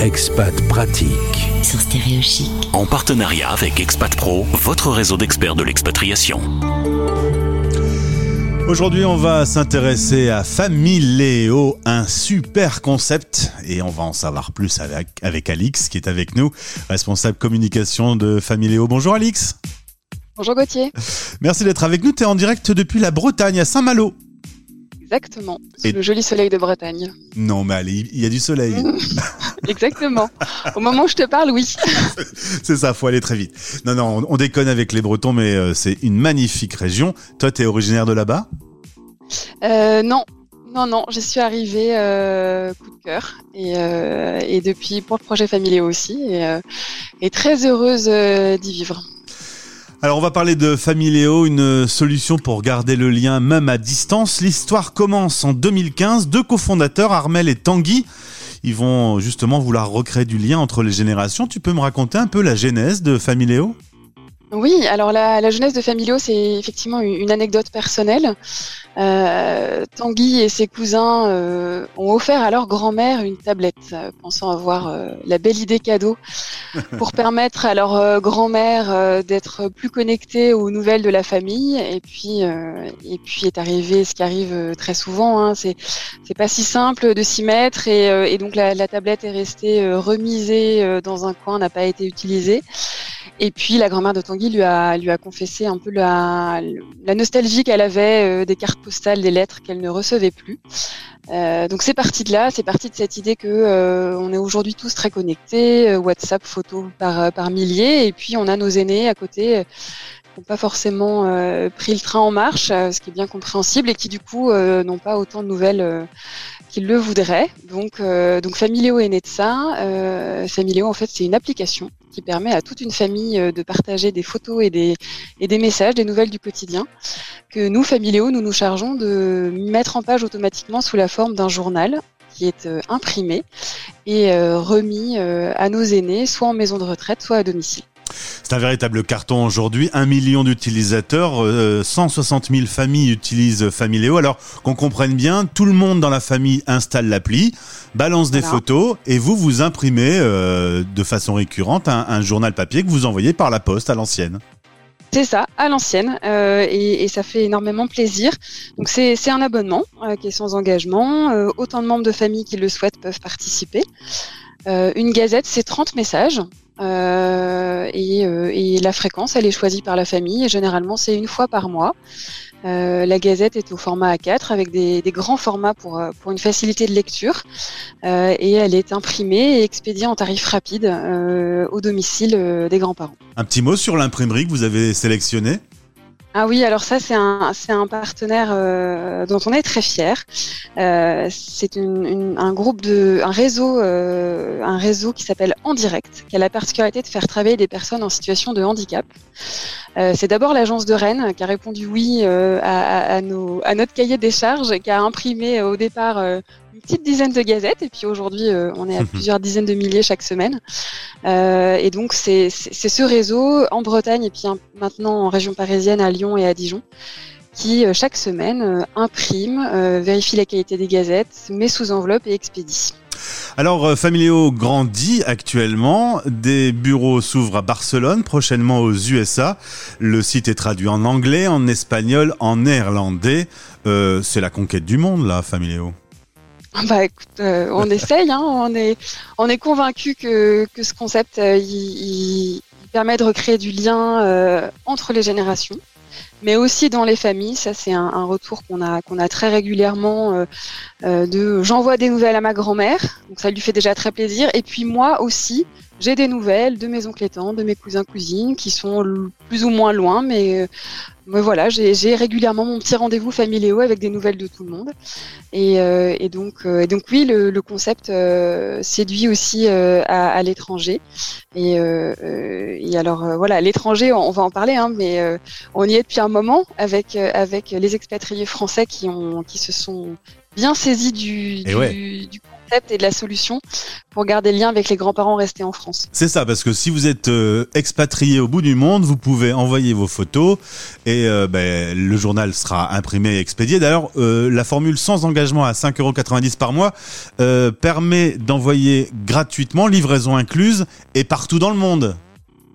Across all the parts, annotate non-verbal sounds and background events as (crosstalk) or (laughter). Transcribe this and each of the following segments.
Expat Pratique. Sur Stéréo Chic. En partenariat avec Expat Pro, votre réseau d'experts de l'expatriation. Aujourd'hui, on va s'intéresser à Familéo, un super concept, et on va en savoir plus avec, avec Alix, qui est avec nous, responsable communication de Familéo. Bonjour Alix. Bonjour Gauthier. Merci d'être avec nous. Tu es en direct depuis la Bretagne, à Saint-Malo. Exactement, sous Et- le joli soleil de Bretagne. Non, mais allez, il y a du soleil. (laughs) Exactement. Au moment où je te parle, oui. (laughs) C'est ça, faut aller très vite. Non, non, on, on déconne avec les Bretons, mais euh, c'est une magnifique région. Toi, tu es originaire de là-bas? Euh, non, non, non, j'y suis arrivée euh, coup de cœur. Et, euh, et depuis, pour le projet familier aussi. Et, euh, et très heureuse d'y vivre. Alors on va parler de Familéo, une solution pour garder le lien même à distance. L'histoire commence en 2015. Deux cofondateurs, Armel et Tanguy, ils vont justement vouloir recréer du lien entre les générations. Tu peux me raconter un peu la genèse de Familéo Oui, alors la, la jeunesse de Familio, c'est effectivement une, anecdote personnelle. Euh, Tanguy et ses cousins euh, ont offert à leur grand-mère une tablette, euh, pensant avoir euh, la belle idée cadeau (laughs) pour permettre à leur euh, grand-mère euh, d'être plus connectée aux nouvelles de la famille. Et puis, euh, et puis est arrivé ce qui arrive très souvent. Hein, c'est c'est pas si simple de s'y mettre et, euh, et donc la, la tablette est restée euh, remisée euh, dans un coin, n'a pas été utilisée. Et puis la grand-mère de Tanguy lui a, lui a confessé un peu la, la nostalgie qu'elle avait euh, des cartes postales, des lettres qu'elle ne recevait plus. Euh, donc c'est parti de là, c'est parti de cette idée que euh, on est aujourd'hui tous très connectés, WhatsApp, photos par, par milliers, et puis on a nos aînés à côté qui n'ont pas forcément pris le train en marche, ce qui est bien compréhensible, et qui du coup n'ont pas autant de nouvelles qu'ils le voudraient. Donc, donc Familéo est né de ça. Familéo, en fait, c'est une application qui permet à toute une famille euh, de partager des photos et des, et des messages, des nouvelles du quotidien, que nous, Familéo, nous nous chargeons de mettre en page automatiquement sous la forme d'un journal qui est euh, imprimé et euh, remis à nos aînés, soit en maison de retraite, soit à domicile. C'est un véritable carton aujourd'hui. Un million d'utilisateurs, euh, 160 000 familles utilisent Familéo. Alors qu'on comprenne bien, tout le monde dans la famille installe l'appli, balance des Voilà. photos et vous, vous imprimez euh, de façon récurrente un, un journal papier que vous envoyez par la poste à l'ancienne. C'est ça, à l'ancienne, euh, et, et ça fait énormément plaisir. Donc c'est c'est un abonnement euh, qui est sans engagement. Euh, autant de membres de famille qui le souhaitent peuvent participer. Euh, une gazette, c'est 30 messages. Euh, et, euh, et la fréquence, elle est choisie par la famille. Et généralement, c'est une fois par mois. Euh, la gazette est au format A4 avec des, des grands formats pour, euh, pour une facilité de lecture. Euh, et elle est imprimée et expédiée en tarif rapide euh, au domicile des grands-parents. Un petit mot sur l'imprimerie que vous avez sélectionnée? Ah oui, alors ça c'est un partenaire euh, dont on est très fier. Euh, c'est un groupe de un réseau euh, un réseau qui s'appelle En Direct, qui a la particularité de faire travailler des personnes en situation de handicap. C'est d'abord l'agence de Rennes qui a répondu oui à, à- notre cahier des charges, qui a imprimé au départ une petite dizaine de gazettes et puis aujourd'hui euh, on est à (laughs) plusieurs dizaines de milliers chaque semaine. Euh, et donc c'est ce réseau en Bretagne et puis un- maintenant en région parisienne à Lyon et à Dijon qui euh, chaque semaine imprime, vérifie la qualité des gazettes, met sous enveloppe et expédie. Alors, Familéo grandit actuellement. Des bureaux s'ouvrent à Barcelone, prochainement aux USA. Le site est traduit en anglais, en espagnol, en néerlandais. Euh, c'est la conquête du monde, là, Familéo. Ah Bah écoute, euh, on essaye, hein, on est on est convaincu que que ce concept euh, permet de recréer du lien euh, entre les générations, mais aussi dans les familles. Ça c'est un, un retour qu'on a qu'on a très régulièrement euh, euh, de j'envoie des nouvelles à ma grand-mère, donc ça lui fait déjà très plaisir. Et puis moi aussi, j'ai des nouvelles de mes oncles et de mes cousins cousines qui sont plus ou moins loin, mais euh, mais voilà, j'ai régulièrement mon petit rendez-vous familiaux avec des nouvelles de tout le monde. Et, euh, et donc, euh, et donc oui, le, le concept euh, séduit aussi euh, à, à l'étranger. Et, et alors voilà, l'étranger, on, on va en parler, hein, mais on y est depuis un moment avec euh, avec les expatriés français qui ont qui se sont bien saisis du Et du, ouais. du concept et de la solution pour garder le lien avec les grands-parents restés en France. C'est ça, parce que si vous êtes euh, expatrié au bout du monde, vous pouvez envoyer vos photos et euh, ben, le journal sera imprimé et expédié. D'ailleurs, euh, la formule sans engagement à 5,90€ par mois permet d'envoyer gratuitement, livraison incluse, et partout dans le monde.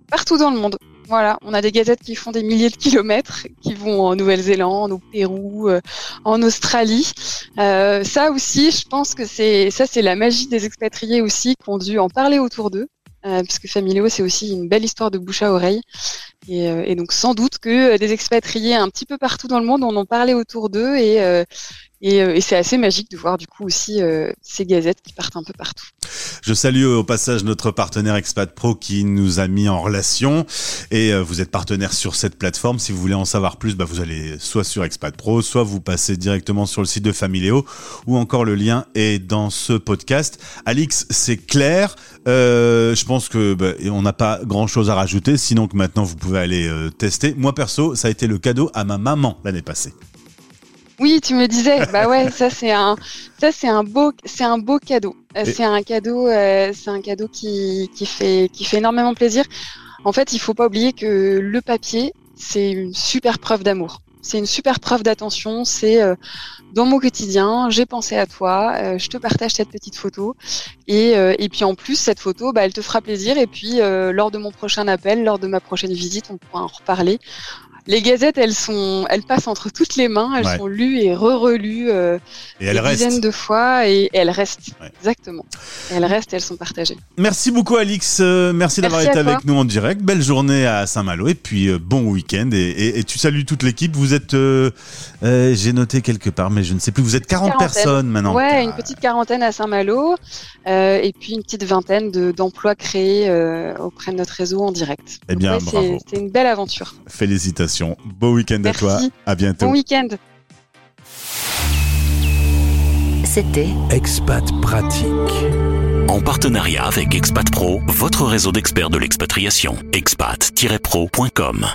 Partout dans le monde. Voilà, on a des gazettes qui font des milliers de kilomètres, qui vont en Nouvelle-Zélande, au Pérou, euh, en Australie. Euh, ça aussi, je pense que c'est ça, c'est la magie des expatriés aussi, qui ont dû en parler autour d'eux, euh, puisque Familio, c'est aussi une belle histoire de bouche à oreille. Et, euh, et, donc sans doute que des expatriés un petit peu partout dans le monde en ont parlé autour d'eux et, et, et c'est assez magique de voir du coup aussi ces gazettes qui partent un peu partout. Je salue au passage notre partenaire Expat Pro qui nous a mis en relation et euh, vous êtes partenaire sur cette plateforme. Si vous voulez en savoir plus, bah vous allez soit sur Expat Pro, soit vous passez directement sur le site de Familéo ou encore le lien est dans ce podcast. Alix, c'est clair. Euh, je pense que bah, on n'a pas grand chose à rajouter, sinon que maintenant vous pouvez aller euh, tester. Moi perso, ça a été le cadeau à ma maman l'année passée. Oui, tu me disais. Bah ouais, ça c'est un, ça c'est un beau, c'est un beau cadeau. Euh, c'est un cadeau, euh, c'est un cadeau qui, qui fait, qui fait énormément plaisir. En fait, il faut pas oublier que le papier, c'est une super preuve d'amour. C'est une super preuve d'attention. C'est euh, dans mon quotidien, j'ai pensé à toi, je te partage cette petite photo. Et, et puis en plus, cette photo, bah, elle te fera plaisir. Et puis lors de mon prochain appel, lors de ma prochaine visite, on pourra en reparler les gazettes, elles sont, elles passent entre toutes les mains, elles sont lues et re-relues euh, des dizaines de fois et, elles restent. Exactement. elles restent, elles sont partagées. Merci beaucoup, Alix. Euh, merci, d'avoir été avec nous en direct. Belle journée à Saint-Malo et puis euh, bon week-end. Et, tu salues toute l'équipe. Vous êtes, j'ai noté quelque part, mais je ne sais plus. Vous êtes 40 personnes maintenant. Ouais, une petite quarantaine à Saint-Malo et puis une petite vingtaine d'emplois créés auprès de notre réseau en direct. Eh bien, bravo. C'était une belle aventure. Félicitations. Beau week-end à toi. À bientôt. Bon week-end. C'était Expat Pratique. En partenariat avec Expat Pro, votre réseau d'experts de l'expatriation. expat-pro.com